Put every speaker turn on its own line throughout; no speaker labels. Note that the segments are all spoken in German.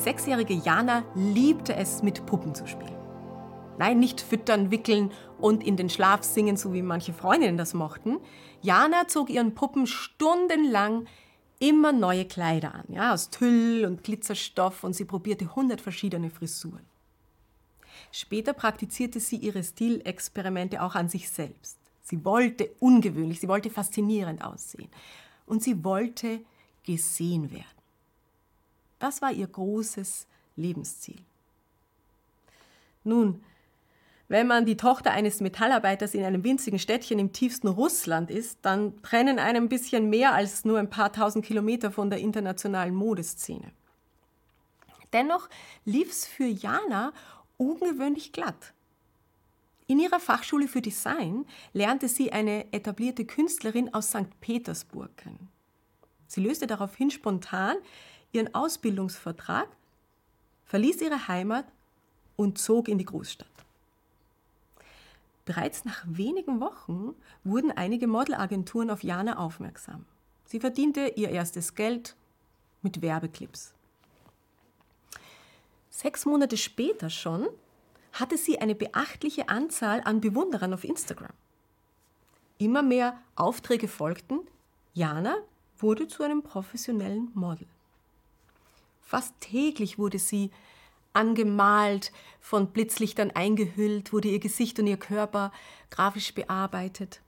sechsjährige Jana liebte es, mit Puppen zu spielen. Nein, nicht füttern, wickeln und in den Schlaf singen, so wie manche Freundinnen das mochten. Jana zog ihren Puppen stundenlang immer neue Kleider an, ja, aus Tüll und Glitzerstoff und sie probierte hundert verschiedene Frisuren. Später praktizierte sie ihre Stilexperimente auch an sich selbst. Sie wollte ungewöhnlich, sie wollte faszinierend aussehen und sie wollte gesehen werden. Das war ihr großes Lebensziel. Nun, wenn man die Tochter eines Metallarbeiters in einem winzigen Städtchen im tiefsten Russland ist, dann trennen einem ein bisschen mehr als nur ein paar tausend Kilometer von der internationalen Modeszene. Dennoch lief es für Jana ungewöhnlich glatt. In ihrer Fachschule für Design lernte sie eine etablierte Künstlerin aus St. Petersburg kennen. Sie löste daraufhin spontan ihren Ausbildungsvertrag, verließ ihre Heimat und zog in die Großstadt. Bereits nach wenigen Wochen wurden einige Modelagenturen auf Jana aufmerksam. Sie verdiente ihr erstes Geld mit Werbeclips. Sechs Monate später schon hatte sie eine beachtliche Anzahl an Bewunderern auf Instagram. Immer mehr Aufträge folgten. Jana wurde zu einem professionellen Model. Fast täglich wurde sie angemalt, von Blitzlichtern eingehüllt, wurde ihr Gesicht und ihr Körper grafisch bearbeitet.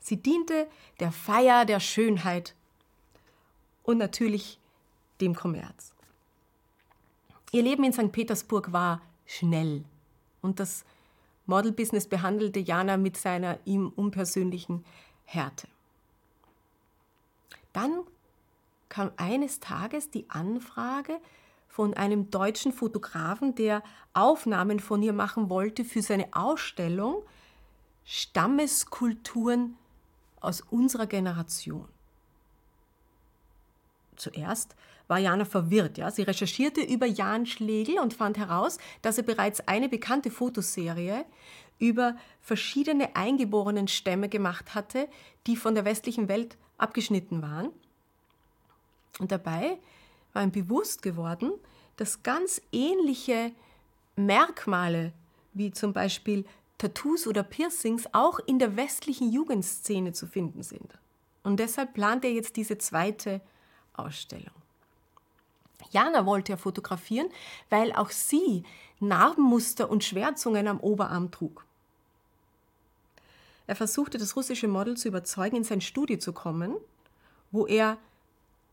Sie diente der Feier der Schönheit und natürlich dem Kommerz. Ihr Leben in St. Petersburg war schnell und das Modelbusiness behandelte Jana mit seiner ihm unpersönlichen Härte. Dann kam eines Tages die Anfrage von einem deutschen Fotografen, der Aufnahmen von ihr machen wollte für seine Ausstellung Stammeskulturen aus unserer Generation. Zuerst war Jana verwirrt. Ja? Sie recherchierte über Jan Schlegel und fand heraus, dass er bereits eine bekannte Fotoserie über verschiedene eingeborenen Stämme gemacht hatte, die von der westlichen Welt abgeschnitten waren. Und dabei war ihm bewusst geworden, dass ganz ähnliche Merkmale wie zum Beispiel Tattoos oder Piercings auch in der westlichen Jugendszene zu finden sind. Und deshalb plant er jetzt diese zweite Ausstellung. Jana wollte er fotografieren, weil auch sie Narbenmuster und Schwärzungen am Oberarm trug. Er versuchte das russische Model zu überzeugen, in sein Studio zu kommen, wo er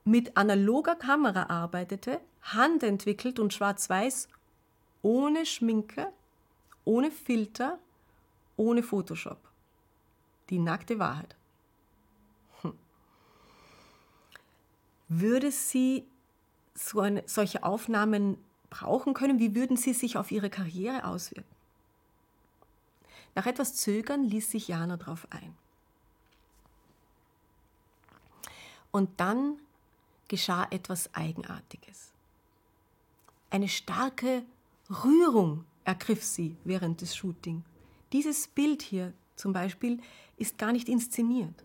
mit analoger Kamera arbeitete, handentwickelt und schwarz-weiß, ohne Schminke, ohne Filter, ohne Photoshop. Die nackte Wahrheit. Hm. Würde sie so eine, solche Aufnahmen brauchen können? Wie würden sie sich auf ihre Karriere auswirken? Nach etwas Zögern ließ sich Jana darauf ein. Und dann geschah etwas Eigenartiges. Eine starke Rührung ergriff sie während des Shootings. Dieses Bild hier zum Beispiel ist gar nicht inszeniert.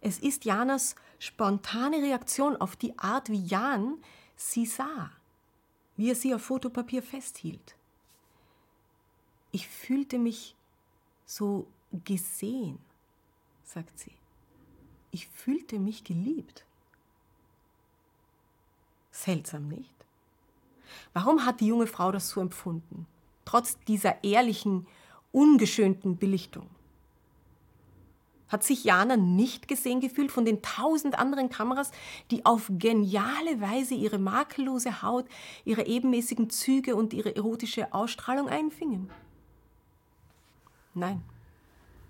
Es ist Janas spontane Reaktion auf die Art, wie Jan sie sah, wie er sie auf Fotopapier festhielt. Ich fühlte mich so gesehen, sagt sie. Ich fühlte mich geliebt. Seltsam nicht? Warum hat die junge Frau das so empfunden, trotz dieser ehrlichen, ungeschönten Belichtung? Hat sich Jana nicht gesehen gefühlt von den tausend anderen Kameras, die auf geniale Weise ihre makellose Haut, ihre ebenmäßigen Züge und ihre erotische Ausstrahlung einfingen? Nein,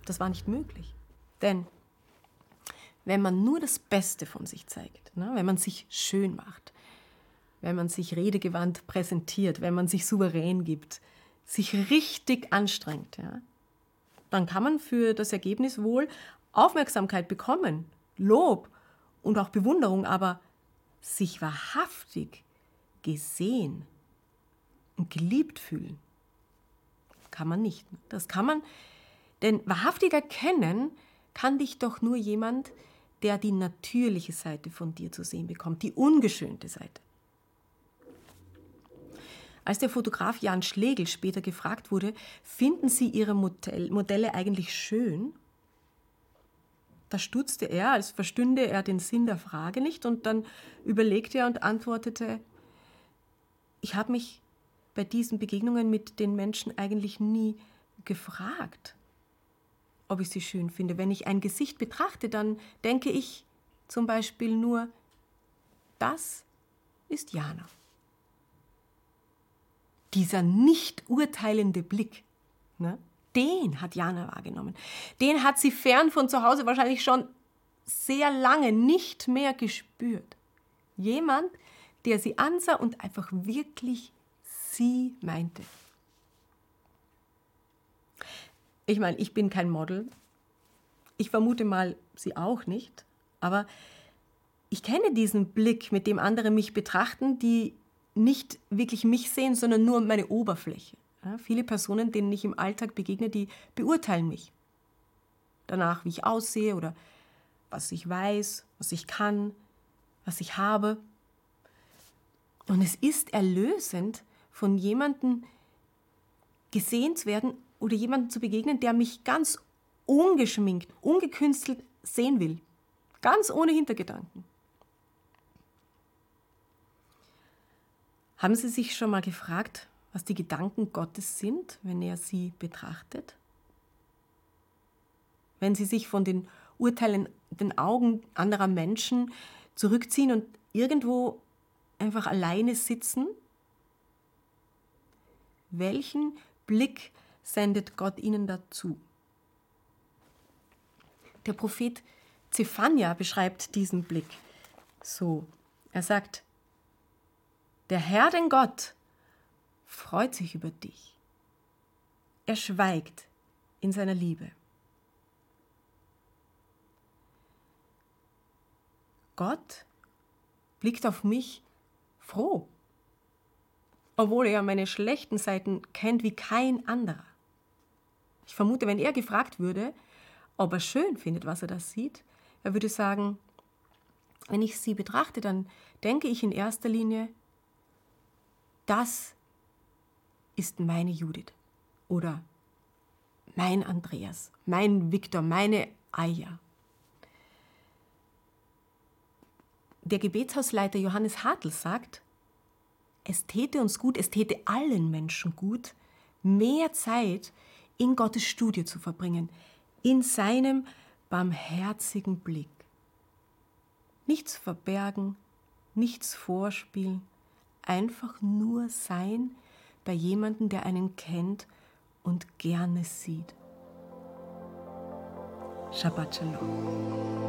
das war nicht möglich. Denn wenn man nur das Beste von sich zeigt, ne, wenn man sich schön macht, wenn man sich redegewandt präsentiert, wenn man sich souverän gibt, sich richtig anstrengt, ja, dann kann man für das Ergebnis wohl Aufmerksamkeit bekommen, Lob und auch Bewunderung, aber sich wahrhaftig gesehen und geliebt fühlen, kann man nicht. Das kann man, denn wahrhaftig erkennen kann dich doch nur jemand, der die natürliche Seite von dir zu sehen bekommt, die ungeschönte Seite. Als der Fotograf Jan Schlegel später gefragt wurde, finden Sie Ihre Modell Modelle eigentlich schön? Da stutzte er, als verstünde er den Sinn der Frage nicht, und dann überlegte er und antwortete, ich habe mich bei diesen Begegnungen mit den Menschen eigentlich nie gefragt, ob ich sie schön finde. Wenn ich ein Gesicht betrachte, dann denke ich zum Beispiel nur, das ist Jana. Dieser nicht urteilende Blick, ne, den hat Jana wahrgenommen. Den hat sie fern von zu Hause wahrscheinlich schon sehr lange nicht mehr gespürt. Jemand, der sie ansah und einfach wirklich sie meinte. Ich meine, ich bin kein Model. Ich vermute mal, sie auch nicht. Aber ich kenne diesen Blick, mit dem andere mich betrachten, die nicht wirklich mich sehen, sondern nur meine Oberfläche. Ja, viele Personen, denen ich im Alltag begegne, die beurteilen mich. Danach, wie ich aussehe oder was ich weiß, was ich kann, was ich habe. Und es ist erlösend, von jemandem gesehen zu werden oder jemandem zu begegnen, der mich ganz ungeschminkt, ungekünstelt sehen will. Ganz ohne Hintergedanken. Haben Sie sich schon mal gefragt, was die Gedanken Gottes sind, wenn er sie betrachtet? Wenn Sie sich von den urteilenden Augen anderer Menschen zurückziehen und irgendwo einfach alleine sitzen? Welchen Blick sendet Gott ihnen dazu? Der Prophet Zephania beschreibt diesen Blick so. Er sagt, der Herr, den Gott, freut sich über dich. Er schweigt in seiner Liebe. Gott blickt auf mich froh, obwohl er meine schlechten Seiten kennt wie kein anderer. Ich vermute, wenn er gefragt würde, ob er schön findet, was er da sieht, er würde sagen, wenn ich sie betrachte, dann denke ich in erster Linie, das ist meine Judith oder mein Andreas, mein Viktor, meine Aya. Der Gebetshausleiter Johannes Hartl sagt, es täte uns gut, es täte allen Menschen gut, mehr Zeit in Gottes Studie zu verbringen, in seinem barmherzigen Blick. Nichts verbergen, nichts vorspielen, einfach nur sein bei jemandem, der einen kennt und gerne sieht. Shabbat Shalom.